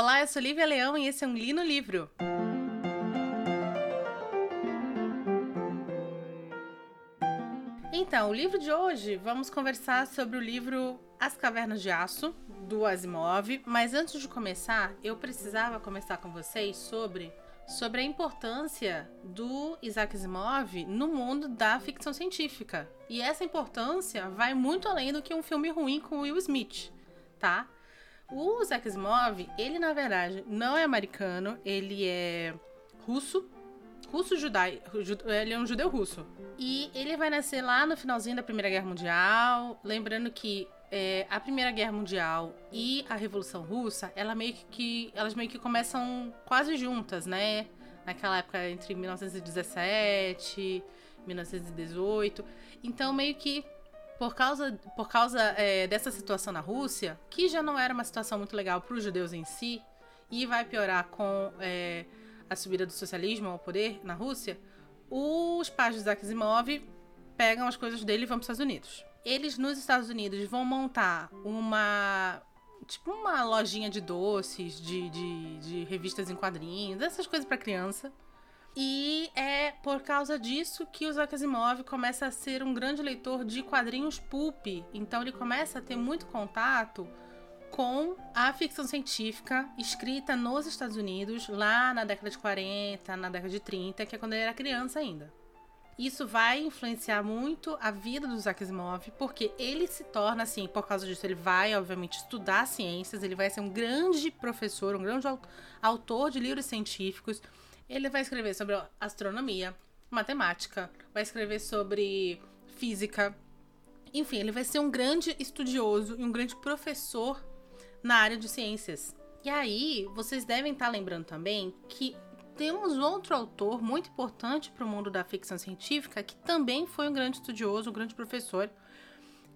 Olá, eu sou Lívia Leão e esse é um Li no Livro. Então, o livro de hoje, vamos conversar sobre o livro As Cavernas de Aço, do Asimov. Mas antes de começar, eu precisava conversar com vocês sobre, sobre a importância do Isaac Asimov no mundo da ficção científica. E essa importância vai muito além do que um filme ruim com Will Smith, tá? O Isaac ele na verdade não é americano, ele é russo, russo judai, ele é um judeu russo. E ele vai nascer lá no finalzinho da Primeira Guerra Mundial, lembrando que é, a Primeira Guerra Mundial e a Revolução Russa, ela meio que, elas meio que começam quase juntas, né? Naquela época entre 1917 e 1918. Então meio que por causa, por causa é, dessa situação na Rússia, que já não era uma situação muito legal para os judeus em si, e vai piorar com é, a subida do socialismo ao poder na Rússia, os pais de Isaac Asimov pegam as coisas dele e vão para os Estados Unidos. Eles nos Estados Unidos vão montar uma tipo uma lojinha de doces, de, de, de revistas em quadrinhos, essas coisas para criança. E é por causa disso que o Isaac Asimov começa a ser um grande leitor de quadrinhos pulp. Então ele começa a ter muito contato com a ficção científica escrita nos Estados Unidos, lá na década de 40, na década de 30, que é quando ele era criança ainda. Isso vai influenciar muito a vida do Isaac Asimov, porque ele se torna assim, por causa disso, ele vai, obviamente, estudar ciências, ele vai ser um grande professor, um grande autor de livros científicos. Ele vai escrever sobre astronomia, matemática, vai escrever sobre física. Enfim, ele vai ser um grande estudioso e um grande professor na área de ciências. E aí, vocês devem estar lembrando também que temos outro autor muito importante para o mundo da ficção científica que também foi um grande estudioso, um grande professor,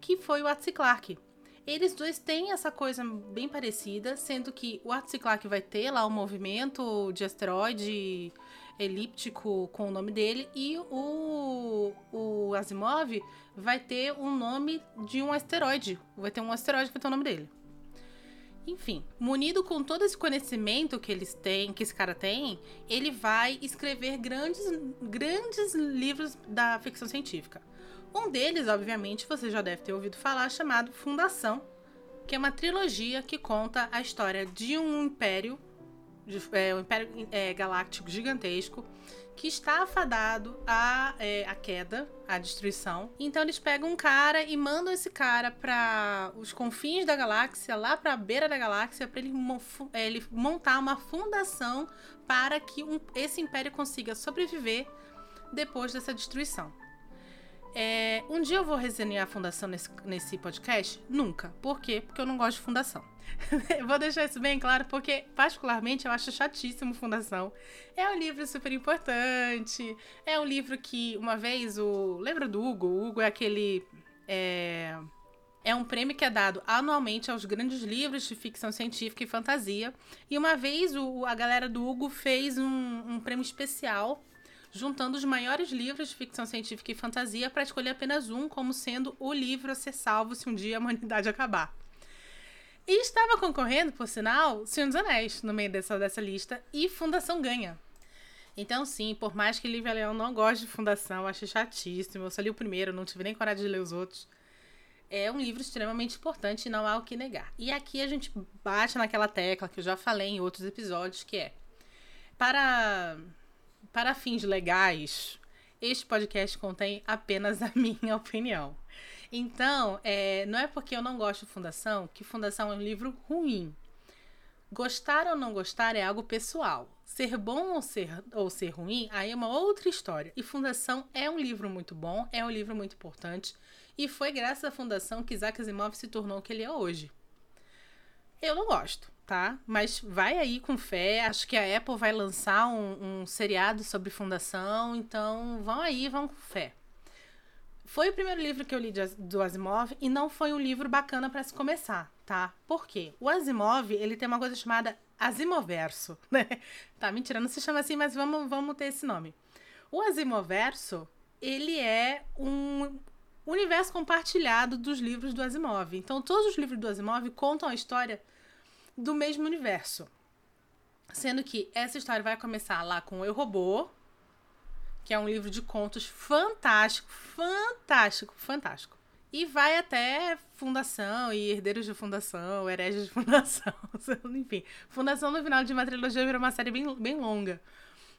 que foi o Arthur Clarke. Eles dois têm essa coisa bem parecida, sendo que o Arthur Clarke vai ter lá o um movimento de asteroide elíptico com o nome dele e o, o Asimov vai ter um nome de um asteroide. Vai ter um asteroide que vai ter o nome dele. Enfim, munido com todo esse conhecimento que eles têm, que esse cara tem, ele vai escrever grandes, grandes livros da ficção científica. Um deles, obviamente, você já deve ter ouvido falar, chamado Fundação, que é uma trilogia que conta a história de um império, é, um império é, galáctico gigantesco, que está afadado à, é, à queda, à destruição. Então eles pegam um cara e mandam esse cara para os confins da galáxia, lá para a beira da galáxia, para ele, é, ele, montar uma fundação para que um, esse império consiga sobreviver depois dessa destruição. É, um dia eu vou resenhar a fundação nesse, nesse podcast? Nunca. Por quê? Porque eu não gosto de fundação. vou deixar isso bem claro, porque, particularmente, eu acho chatíssimo Fundação. É um livro super importante. É um livro que, uma vez, o. Lembra do Hugo? O Hugo é aquele. É, é um prêmio que é dado anualmente aos grandes livros de ficção científica e fantasia. E uma vez o, a galera do Hugo fez um, um prêmio especial juntando os maiores livros de ficção científica e fantasia para escolher apenas um como sendo o livro a ser salvo se um dia a humanidade acabar. E estava concorrendo, por sinal, Senhor dos Anéis no meio dessa, dessa lista e Fundação ganha. Então, sim, por mais que Lívia Leão não goste de Fundação, achei chatíssimo. Eu só li o primeiro, não tive nem coragem de ler os outros. É um livro extremamente importante e não há o que negar. E aqui a gente bate naquela tecla que eu já falei em outros episódios, que é para para fins legais, este podcast contém apenas a minha opinião. Então, é, não é porque eu não gosto de Fundação que Fundação é um livro ruim. Gostar ou não gostar é algo pessoal. Ser bom ou ser, ou ser ruim, aí é uma outra história. E Fundação é um livro muito bom, é um livro muito importante. E foi graças à Fundação que Isaac Asimov se tornou o que ele é hoje. Eu não gosto tá? Mas vai aí com fé. Acho que a Apple vai lançar um, um seriado sobre fundação, então vão aí, vão com fé. Foi o primeiro livro que eu li de, do Asimov e não foi um livro bacana para se começar, tá? Por quê? O Asimov, ele tem uma coisa chamada Asimoverso, né? Tá, mentira, não se chama assim, mas vamos, vamos ter esse nome. O Asimoverso, ele é um universo compartilhado dos livros do Asimov. Então, todos os livros do Asimov contam a história do mesmo universo. Sendo que essa história vai começar lá com Eu Robô, que é um livro de contos fantástico, fantástico, fantástico. E vai até Fundação e Herdeiros de Fundação, Hereges de Fundação, enfim. Fundação no final de uma trilogia vira uma série bem, bem longa.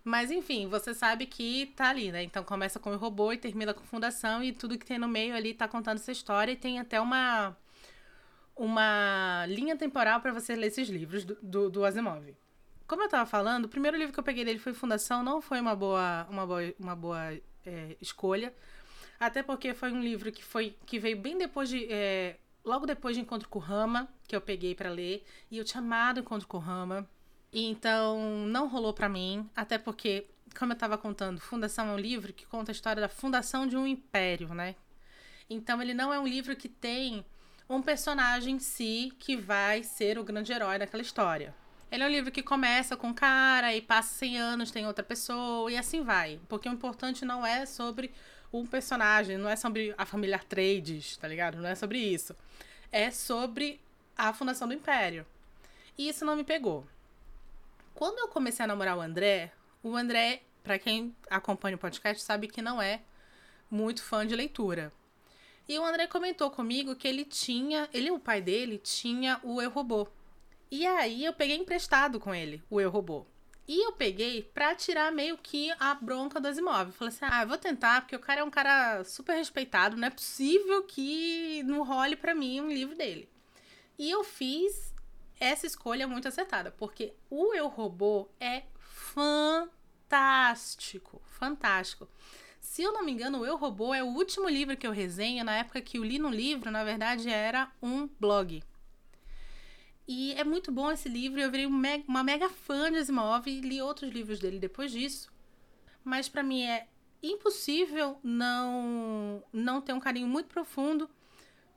Mas enfim, você sabe que tá ali, né? Então começa com o robô e termina com fundação e tudo que tem no meio ali tá contando essa história e tem até uma uma linha temporal para você ler esses livros do, do, do, Asimov. Como eu tava falando, o primeiro livro que eu peguei dele foi Fundação, não foi uma boa uma boa, uma boa é, escolha, até porque foi um livro que foi que veio bem depois de é, logo depois de Encontro com Rama, que eu peguei para ler, e eu tinha amado Encontro com Rama. Então, não rolou para mim, até porque, como eu estava contando, Fundação é um livro que conta a história da fundação de um império, né? Então, ele não é um livro que tem um personagem em si que vai ser o grande herói daquela história. Ele é um livro que começa com um cara e passa 100 anos, tem outra pessoa e assim vai. Porque o importante não é sobre um personagem, não é sobre a família Trades, tá ligado? Não é sobre isso. É sobre a fundação do império. E isso não me pegou. Quando eu comecei a namorar o André, o André, para quem acompanha o podcast, sabe que não é muito fã de leitura. E o André comentou comigo que ele tinha, ele o pai dele tinha o Eu Robô. E aí eu peguei emprestado com ele o Eu Robô. E eu peguei pra tirar meio que a bronca do Asimov. Falei assim: ah, vou tentar, porque o cara é um cara super respeitado, não é possível que não role para mim um livro dele. E eu fiz essa escolha muito acertada, porque o Eu Robô é fantástico, fantástico. Se eu não me engano, o Eu Robô é o último livro que eu resenho, na época que eu li no livro, na verdade era um blog. E é muito bom esse livro, eu virei uma mega fã de Asimov e li outros livros dele depois disso. Mas para mim é impossível não não ter um carinho muito profundo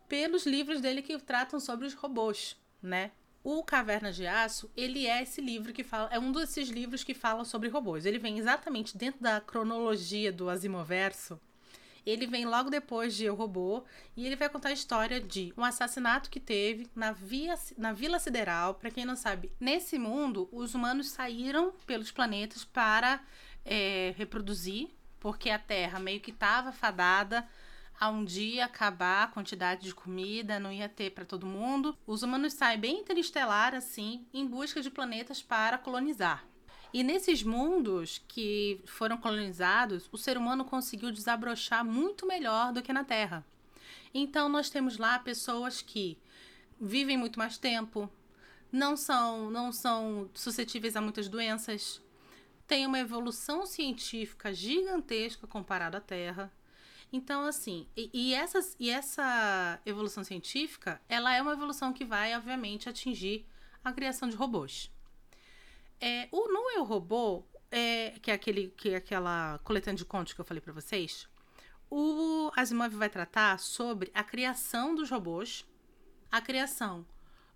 pelos livros dele que tratam sobre os robôs, né? O Cavernas de Aço, ele é esse livro que fala, é um desses livros que fala sobre robôs. Ele vem exatamente dentro da cronologia do Asimoverso. Ele vem logo depois de Eu Robô e ele vai contar a história de um assassinato que teve na, via, na Vila Sideral. Para quem não sabe, nesse mundo, os humanos saíram pelos planetas para é, reproduzir, porque a Terra meio que estava fadada a um dia acabar a quantidade de comida, não ia ter para todo mundo. Os humanos saem bem interestelar assim, em busca de planetas para colonizar. E nesses mundos que foram colonizados, o ser humano conseguiu desabrochar muito melhor do que na Terra. Então nós temos lá pessoas que vivem muito mais tempo, não são não são suscetíveis a muitas doenças, têm uma evolução científica gigantesca comparada à Terra então, assim, e, e, essas, e essa evolução científica, ela é uma evolução que vai, obviamente, atingir a criação de robôs. É, o No Eu Robô, é, que, é aquele, que é aquela coletânea de contos que eu falei para vocês, o Asimov vai tratar sobre a criação dos robôs, a criação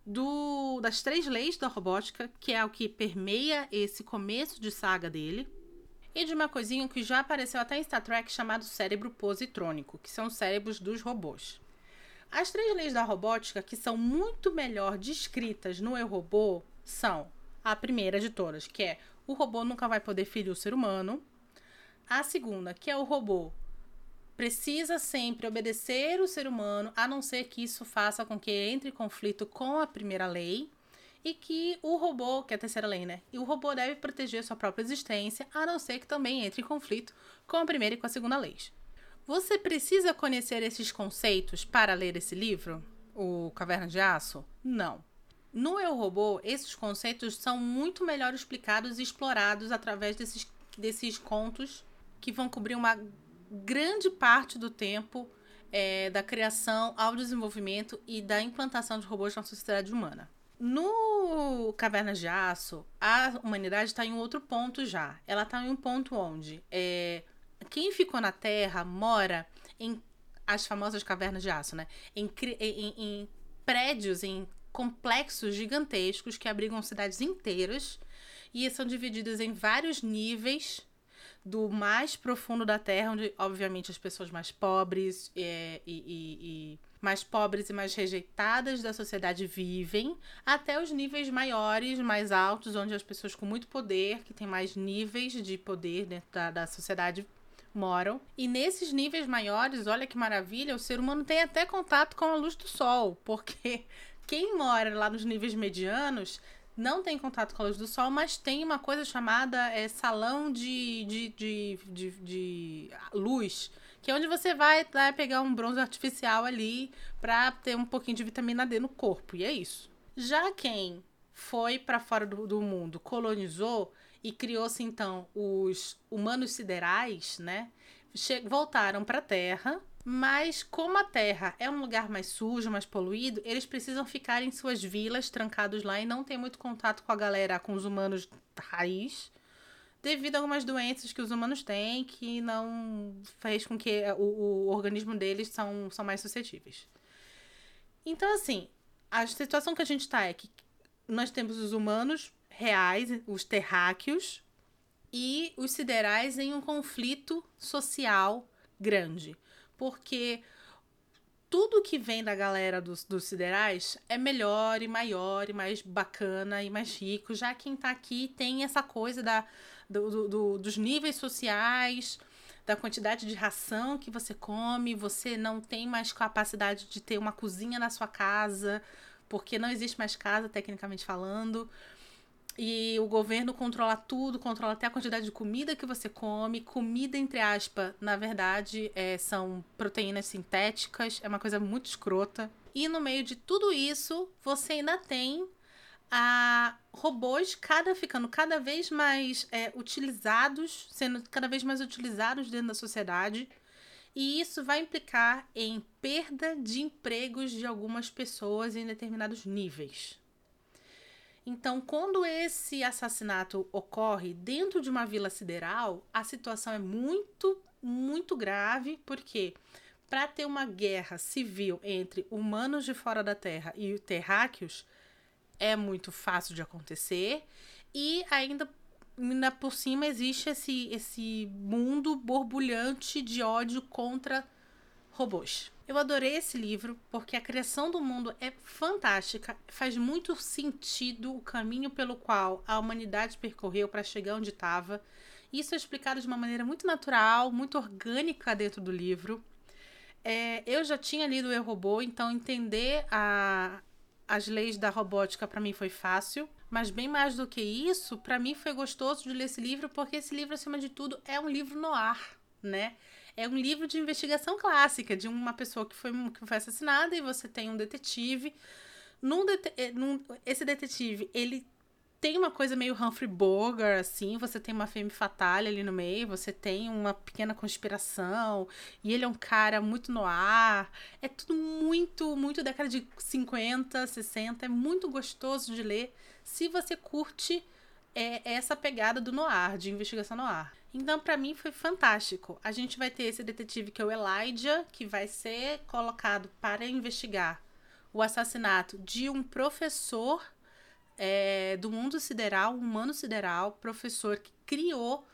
do, das três leis da robótica, que é o que permeia esse começo de saga dele, e de uma coisinha que já apareceu até em Star Trek chamado cérebro positrônico, que são os cérebros dos robôs. As três leis da robótica que são muito melhor descritas no Eu Robô são a primeira de todas, que é o robô nunca vai poder ferir o ser humano. A segunda, que é o robô precisa sempre obedecer o ser humano, a não ser que isso faça com que entre em conflito com a primeira lei e que o robô, que é a terceira lei, né? E o robô deve proteger sua própria existência, a não ser que também entre em conflito com a primeira e com a segunda lei. Você precisa conhecer esses conceitos para ler esse livro, O Caverna de Aço? Não. No Eu Robô, esses conceitos são muito melhor explicados e explorados através desses, desses contos que vão cobrir uma grande parte do tempo é, da criação ao desenvolvimento e da implantação de robôs na sociedade humana. No Cavernas de Aço, a humanidade está em outro ponto já. Ela está em um ponto onde é, quem ficou na Terra mora em as famosas cavernas de aço, né? Em, em, em prédios, em complexos gigantescos que abrigam cidades inteiras e são divididos em vários níveis do mais profundo da Terra, onde, obviamente, as pessoas mais pobres é, e, e, e mais pobres e mais rejeitadas da sociedade vivem, até os níveis maiores, mais altos, onde as pessoas com muito poder, que têm mais níveis de poder dentro da, da sociedade, moram. E nesses níveis maiores, olha que maravilha, o ser humano tem até contato com a luz do sol, porque quem mora lá nos níveis medianos não tem contato com a luz do sol, mas tem uma coisa chamada é, salão de, de, de, de, de luz, que é onde você vai, vai pegar um bronze artificial ali para ter um pouquinho de vitamina D no corpo, e é isso. Já quem foi para fora do, do mundo, colonizou e criou-se então os humanos siderais, né? Che voltaram para a Terra mas como a Terra é um lugar mais sujo, mais poluído, eles precisam ficar em suas vilas, trancados lá e não ter muito contato com a galera, com os humanos raiz, devido a algumas doenças que os humanos têm que não fez com que o, o organismo deles são, são mais suscetíveis. Então, assim, a situação que a gente está é que nós temos os humanos reais, os terráqueos, e os siderais em um conflito social grande porque tudo que vem da galera dos, dos siderais é melhor e maior e mais bacana e mais rico. Já quem tá aqui tem essa coisa da, do, do, dos níveis sociais, da quantidade de ração que você come, você não tem mais capacidade de ter uma cozinha na sua casa, porque não existe mais casa, tecnicamente falando. E o governo controla tudo, controla até a quantidade de comida que você come. Comida, entre aspas, na verdade, é, são proteínas sintéticas, é uma coisa muito escrota. E no meio de tudo isso, você ainda tem a robôs cada ficando cada vez mais é, utilizados, sendo cada vez mais utilizados dentro da sociedade. E isso vai implicar em perda de empregos de algumas pessoas em determinados níveis. Então, quando esse assassinato ocorre dentro de uma vila sideral, a situação é muito, muito grave, porque para ter uma guerra civil entre humanos de fora da Terra e terráqueos é muito fácil de acontecer e ainda, ainda por cima existe esse, esse mundo borbulhante de ódio contra robôs. Eu adorei esse livro porque a criação do mundo é fantástica, faz muito sentido o caminho pelo qual a humanidade percorreu para chegar onde estava. Isso é explicado de uma maneira muito natural, muito orgânica dentro do livro. É, eu já tinha lido o Eu Robô, então entender a, as leis da robótica para mim foi fácil. Mas bem mais do que isso, para mim foi gostoso de ler esse livro, porque esse livro, acima de tudo, é um livro no ar, né? é um livro de investigação clássica de uma pessoa que foi, que foi assassinada e você tem um detetive. Num, det eh, num esse detetive, ele tem uma coisa meio Humphrey Bogart, assim, você tem uma femme fatale ali no meio, você tem uma pequena conspiração, e ele é um cara muito no ar. É tudo muito, muito década de 50, 60, é muito gostoso de ler se você curte é, essa pegada do noir, de investigação noir. Então, para mim, foi fantástico. A gente vai ter esse detetive que é o Elijah, que vai ser colocado para investigar o assassinato de um professor é, do mundo sideral, humano sideral, professor que criou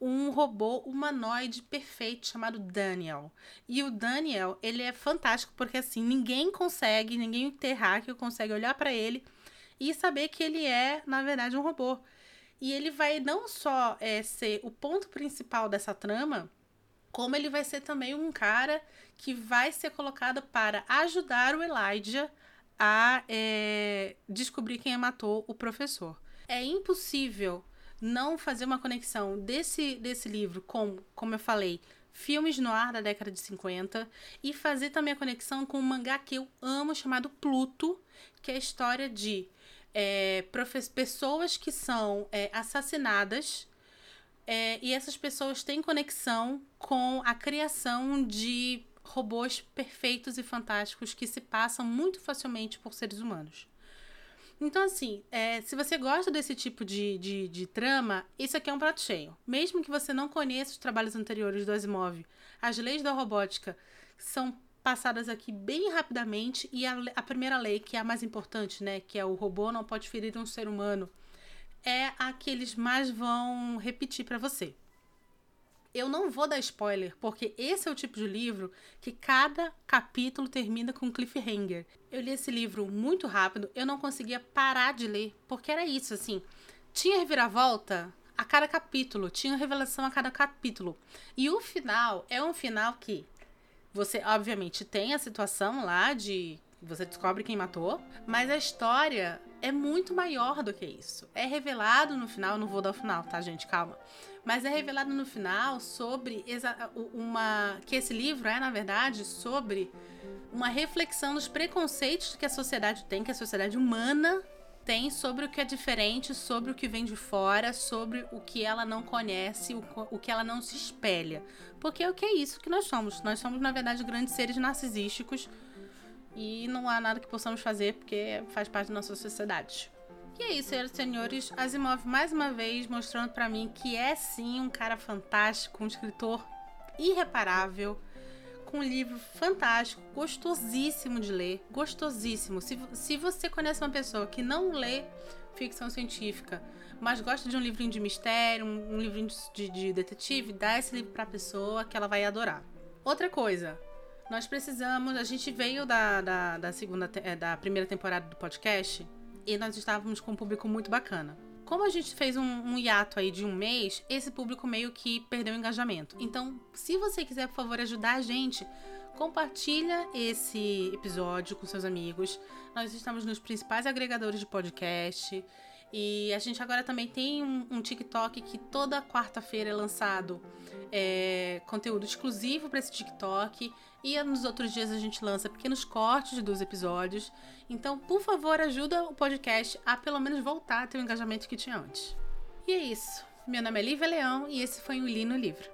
um robô humanoide perfeito chamado Daniel. E o Daniel, ele é fantástico porque assim, ninguém consegue, ninguém terráqueo consegue olhar para ele e saber que ele é, na verdade, um robô. E ele vai não só é, ser o ponto principal dessa trama, como ele vai ser também um cara que vai ser colocado para ajudar o Elijah a é, descobrir quem matou o professor. É impossível não fazer uma conexão desse, desse livro com, como eu falei, filmes no ar da década de 50 e fazer também a conexão com um mangá que eu amo chamado Pluto, que é a história de é, pessoas que são é, assassinadas é, e essas pessoas têm conexão com a criação de robôs perfeitos e fantásticos que se passam muito facilmente por seres humanos. Então, assim, é, se você gosta desse tipo de, de, de, trama, isso aqui é um prato cheio. Mesmo que você não conheça os trabalhos anteriores do Asimov, as leis da robótica são passadas aqui bem rapidamente. E a, a primeira lei, que é a mais importante, né? Que é o robô não pode ferir um ser humano, é a que eles mais vão repetir para você. Eu não vou dar spoiler, porque esse é o tipo de livro que cada capítulo termina com um cliffhanger. Eu li esse livro muito rápido, eu não conseguia parar de ler, porque era isso, assim. Tinha reviravolta a cada capítulo, tinha revelação a cada capítulo. E o final é um final que você, obviamente, tem a situação lá de você descobre quem matou, mas a história é muito maior do que isso. É revelado no final, não vou dar o final, tá, gente? Calma. Mas é revelado no final sobre uma. que esse livro é, na verdade, sobre uma reflexão dos preconceitos que a sociedade tem, que a sociedade humana tem sobre o que é diferente, sobre o que vem de fora, sobre o que ela não conhece, o, o que ela não se espelha. Porque é o que é isso que nós somos. Nós somos, na verdade, grandes seres narcisísticos e não há nada que possamos fazer porque faz parte da nossa sociedade. E é isso, senhoras e senhores. Asimov mais uma vez mostrando para mim que é sim um cara fantástico, um escritor irreparável, com um livro fantástico, gostosíssimo de ler, gostosíssimo. Se, se você conhece uma pessoa que não lê ficção científica, mas gosta de um livrinho de mistério, um, um livrinho de, de detetive, dá esse livro pra pessoa que ela vai adorar. Outra coisa, nós precisamos. A gente veio da, da, da segunda, é, da primeira temporada do podcast e nós estávamos com um público muito bacana. Como a gente fez um, um, hiato aí de um mês, esse público meio que perdeu o engajamento. Então, se você quiser, por favor, ajudar a gente, compartilha esse episódio com seus amigos. Nós estamos nos principais agregadores de podcast. E a gente agora também tem um, um TikTok que toda quarta-feira é lançado é, conteúdo exclusivo para esse TikTok. E nos outros dias a gente lança pequenos cortes dos episódios. Então, por favor, ajuda o podcast a pelo menos voltar a ter o engajamento que tinha antes. E é isso. Meu nome é Lívia Leão e esse foi o Li no Livro.